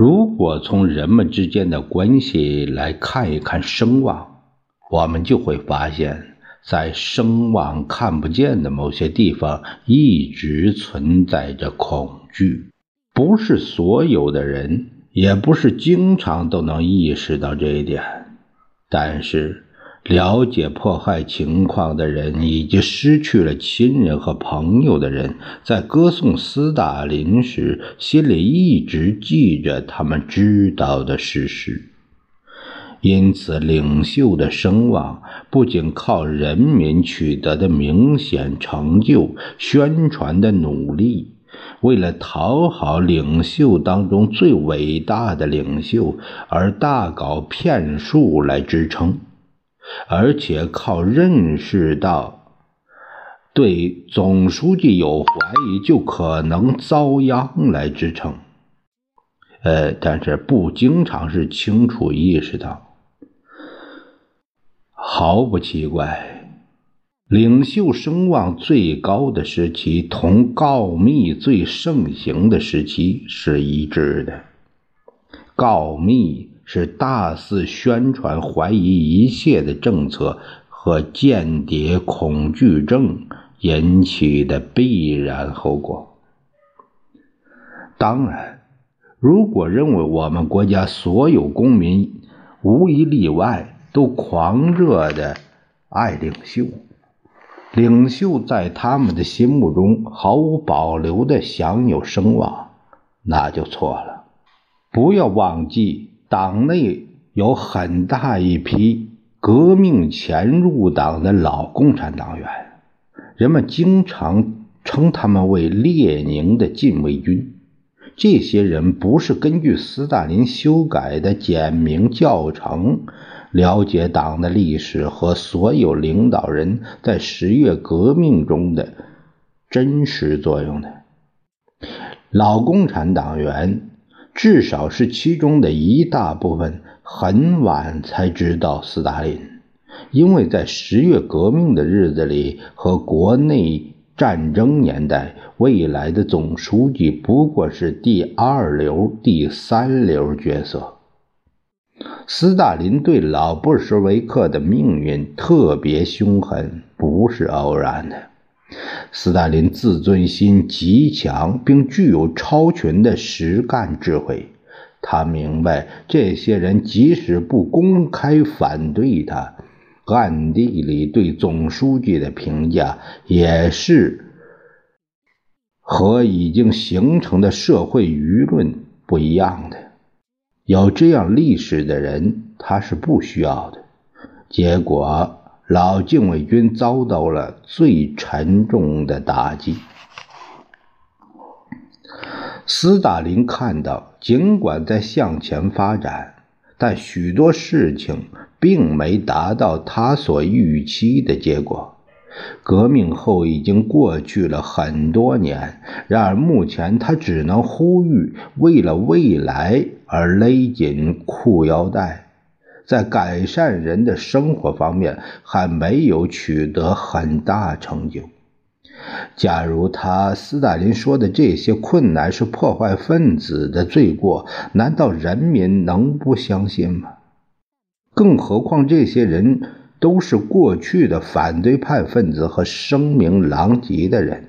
如果从人们之间的关系来看一看声望，我们就会发现，在声望看不见的某些地方，一直存在着恐惧。不是所有的人，也不是经常都能意识到这一点，但是。了解迫害情况的人，以及失去了亲人和朋友的人，在歌颂斯大林时，心里一直记着他们知道的事实。因此，领袖的声望不仅靠人民取得的明显成就、宣传的努力，为了讨好领袖当中最伟大的领袖而大搞骗术来支撑。而且靠认识到对总书记有怀疑就可能遭殃来支撑，呃，但是不经常是清楚意识到，毫不奇怪，领袖声望最高的时期同告密最盛行的时期是一致的，告密。是大肆宣传怀疑一切的政策和间谍恐惧症引起的必然后果。当然，如果认为我们国家所有公民无一例外都狂热的爱领袖，领袖在他们的心目中毫无保留的享有声望，那就错了。不要忘记。党内有很大一批革命前入党的老共产党员，人们经常称他们为列宁的禁卫军。这些人不是根据斯大林修改的简明教程了解党的历史和所有领导人在十月革命中的真实作用的老共产党员。至少是其中的一大部分很晚才知道斯大林，因为在十月革命的日子里和国内战争年代，未来的总书记不过是第二流、第三流角色。斯大林对老布什维克的命运特别凶狠，不是偶然的。斯大林自尊心极强，并具有超群的实干智慧。他明白，这些人即使不公开反对他，暗地里对总书记的评价也是和已经形成的社会舆论不一样的。有这样历史的人，他是不需要的。结果。老禁卫军遭到了最沉重的打击。斯大林看到，尽管在向前发展，但许多事情并没达到他所预期的结果。革命后已经过去了很多年，然而目前他只能呼吁，为了未来而勒紧裤腰带。在改善人的生活方面还没有取得很大成就。假如他斯大林说的这些困难是破坏分子的罪过，难道人民能不相信吗？更何况这些人都是过去的反对派分子和声名狼藉的人。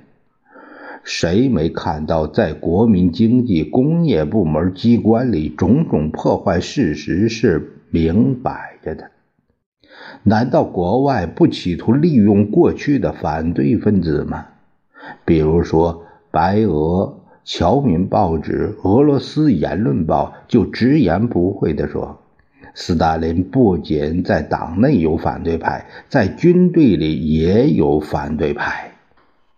谁没看到在国民经济工业部门机关里种种破坏事实是？明摆着的，难道国外不企图利用过去的反对分子吗？比如说，白俄侨民报纸《俄罗斯言论报》就直言不讳地说：“斯大林不仅在党内有反对派，在军队里也有反对派。”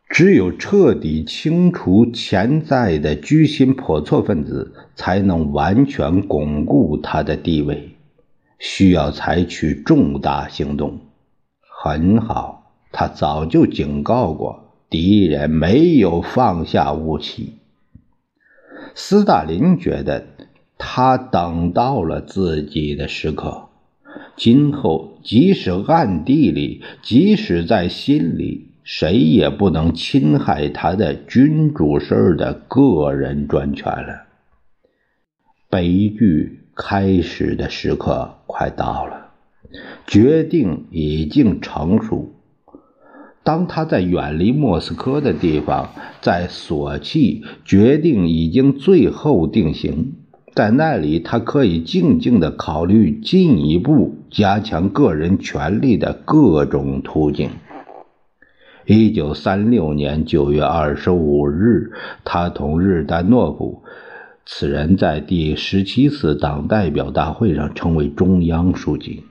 只有彻底清除潜在的居心叵测分子，才能完全巩固他的地位。需要采取重大行动。很好，他早就警告过敌人，没有放下武器。斯大林觉得他等到了自己的时刻。今后，即使暗地里，即使在心里，谁也不能侵害他的君主式的个人专权了。悲剧开始的时刻快到了，决定已经成熟。当他在远离莫斯科的地方，在索契，决定已经最后定型。在那里，他可以静静地考虑进一步加强个人权利的各种途径。一九三六年九月二十五日，他同日丹诺夫（此人在第十七次党代表大会上成为中央书记，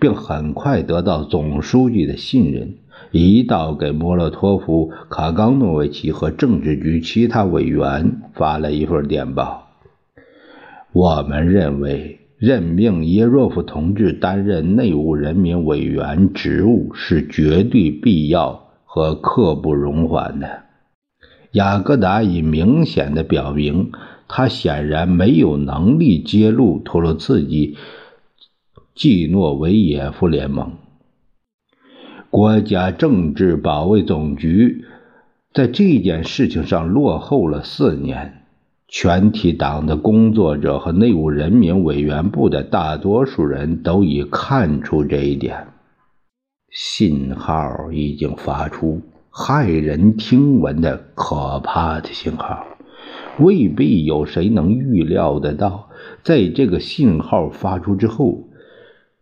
并很快得到总书记的信任）一道给莫洛托夫、卡冈诺维奇和政治局其他委员发了一份电报。我们认为，任命耶若夫同志担任内务人民委员职务是绝对必要和刻不容缓的。雅各达已明显的表明，他显然没有能力揭露托洛茨基季诺维耶夫联盟。国家政治保卫总局在这件事情上落后了四年。全体党的工作者和内务人民委员部的大多数人都已看出这一点。信号已经发出，骇人听闻的可怕的信号。未必有谁能预料得到，在这个信号发出之后，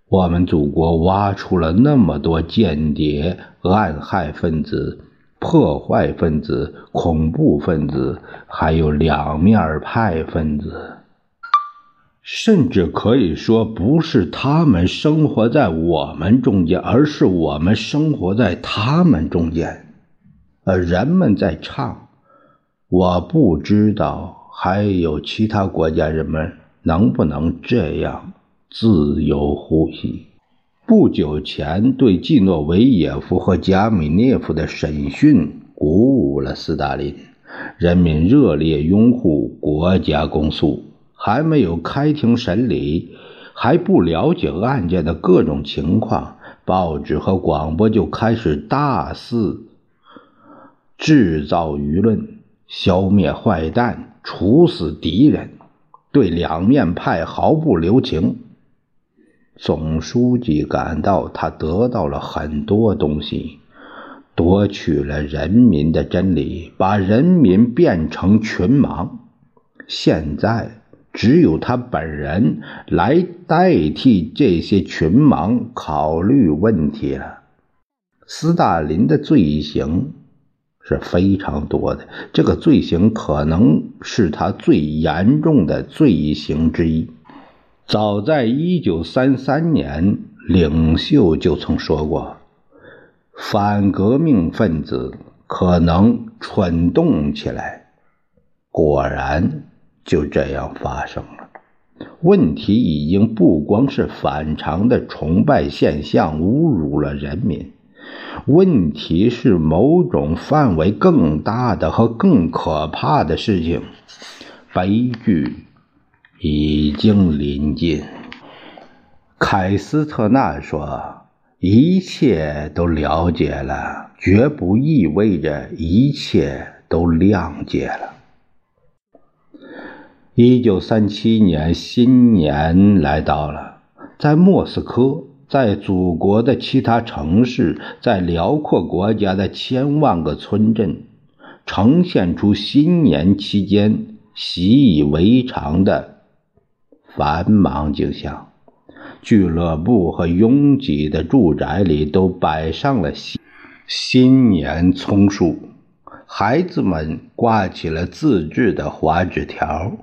我们祖国挖出了那么多间谍、暗害分子。破坏分子、恐怖分子，还有两面派分子，甚至可以说，不是他们生活在我们中间，而是我们生活在他们中间。呃，人们在唱，我不知道还有其他国家人们能不能这样自由呼吸。不久前对季诺维耶夫和加米涅夫的审讯鼓舞了斯大林，人民热烈拥护国家公诉。还没有开庭审理，还不了解案件的各种情况，报纸和广播就开始大肆制造舆论，消灭坏蛋，处死敌人，对两面派毫不留情。总书记感到他得到了很多东西，夺取了人民的真理，把人民变成群盲。现在只有他本人来代替这些群盲考虑问题了。斯大林的罪行是非常多的，这个罪行可能是他最严重的罪行之一。早在一九三三年，领袖就曾说过：“反革命分子可能蠢动起来。”果然就这样发生了。问题已经不光是反常的崇拜现象侮辱了人民，问题是某种范围更大的和更可怕的事情——悲剧。已经临近，凯斯特纳说：“一切都了解了，绝不意味着一切都谅解了。”一九三七年新年来到了，在莫斯科，在祖国的其他城市，在辽阔国家的千万个村镇，呈现出新年期间习以为常的。繁忙景象，俱乐部和拥挤的住宅里都摆上了新新年葱树，孩子们挂起了自制的花纸条。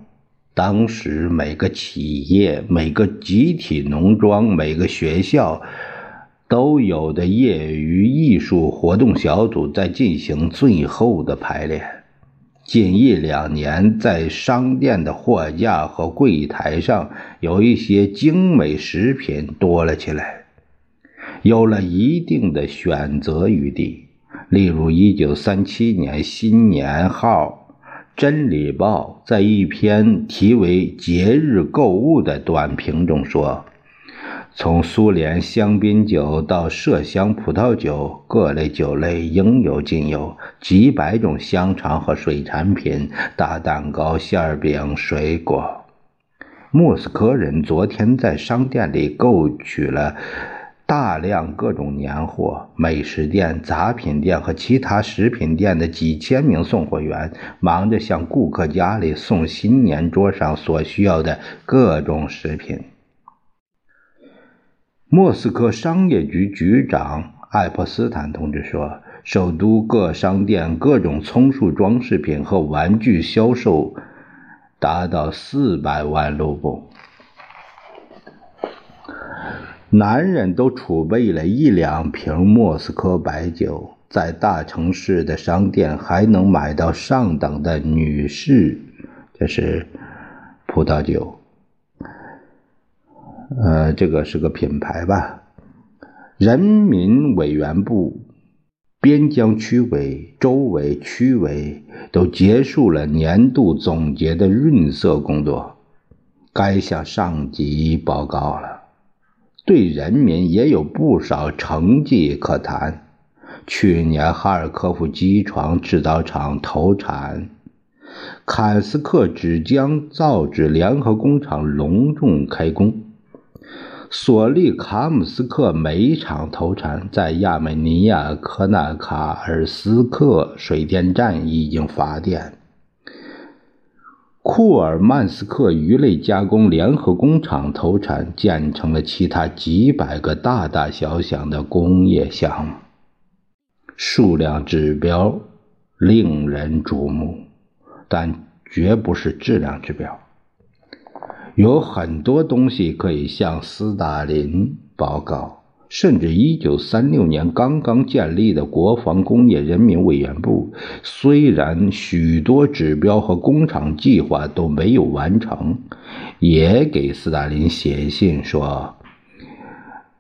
当时，每个企业、每个集体农庄、每个学校都有的业余艺术活动小组在进行最后的排练。近一两年，在商店的货架和柜台上，有一些精美食品多了起来，有了一定的选择余地。例如，一九三七年新年号《真理报》在一篇题为《节日购物》的短评中说。从苏联香槟酒到麝香葡萄酒，各类酒类应有尽有，几百种香肠和水产品，大蛋糕、馅饼、水果。莫斯科人昨天在商店里购取了大量各种年货，美食店、杂品店和其他食品店的几千名送货员忙着向顾客家里送新年桌上所需要的各种食品。莫斯科商业局局长艾珀斯坦同志说：“首都各商店各种葱树装饰品和玩具销售达到四百万卢布。男人都储备了一两瓶莫斯科白酒，在大城市的商店还能买到上等的女士，这是葡萄酒。”呃，这个是个品牌吧？人民委员部、边疆区委、州委、区委都结束了年度总结的润色工作，该向上级报告了。对人民也有不少成绩可谈。去年哈尔科夫机床制造厂投产，坎斯克纸浆造纸联合工厂隆重开工。索利卡姆斯克煤厂投产，在亚美尼亚科纳卡尔斯克水电站已经发电。库尔曼斯克鱼类加工联合工厂投产，建成了其他几百个大大小小的工业项目，数量指标令人瞩目，但绝不是质量指标。有很多东西可以向斯大林报告，甚至一九三六年刚刚建立的国防工业人民委员部，虽然许多指标和工厂计划都没有完成，也给斯大林写信说，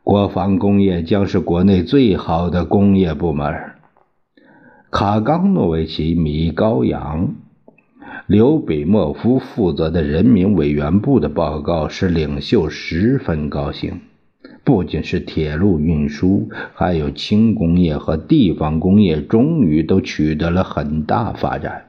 国防工业将是国内最好的工业部门。卡冈诺维奇、米高扬。刘比莫夫负责的人民委员部的报告使领袖十分高兴，不仅是铁路运输，还有轻工业和地方工业，终于都取得了很大发展，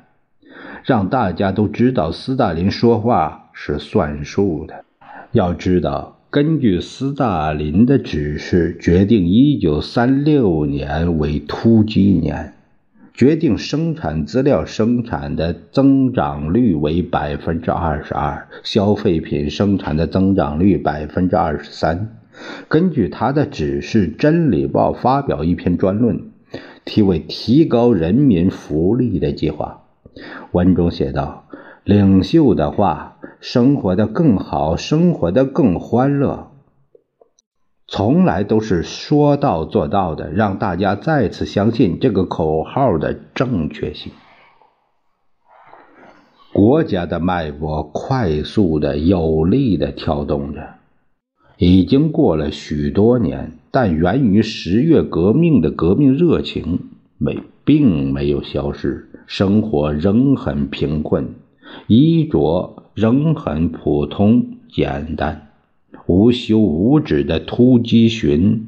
让大家都知道斯大林说话是算数的。要知道，根据斯大林的指示，决定一九三六年为突击年。决定生产资料生产的增长率为百分之二十二，消费品生产的增长率百分之二十三。根据他的指示，《真理报》发表一篇专论，题为《提高人民福利的计划》。文中写道：“领袖的话，生活的更好，生活的更欢乐。”从来都是说到做到的，让大家再次相信这个口号的正确性。国家的脉搏快速的、有力的跳动着，已经过了许多年，但源于十月革命的革命热情没并没有消失，生活仍很贫困，衣着仍很普通简单。无休无止的突击巡，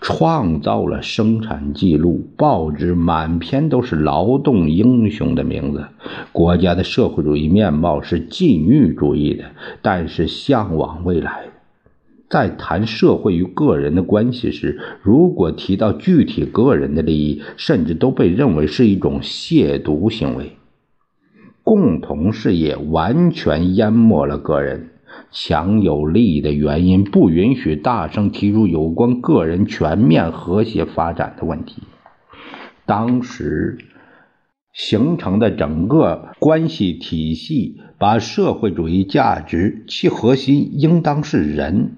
创造了生产记录。报纸满篇都是劳动英雄的名字。国家的社会主义面貌是禁欲主义的，但是向往未来。在谈社会与个人的关系时，如果提到具体个人的利益，甚至都被认为是一种亵渎行为。共同事业完全淹没了个人。强有力的原因不允许大声提出有关个人全面和谐发展的问题。当时形成的整个关系体系，把社会主义价值其核心应当是人，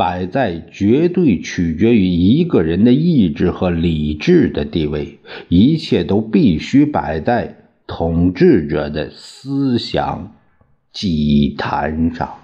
摆在绝对取决于一个人的意志和理智的地位，一切都必须摆在统治者的思想祭坛上。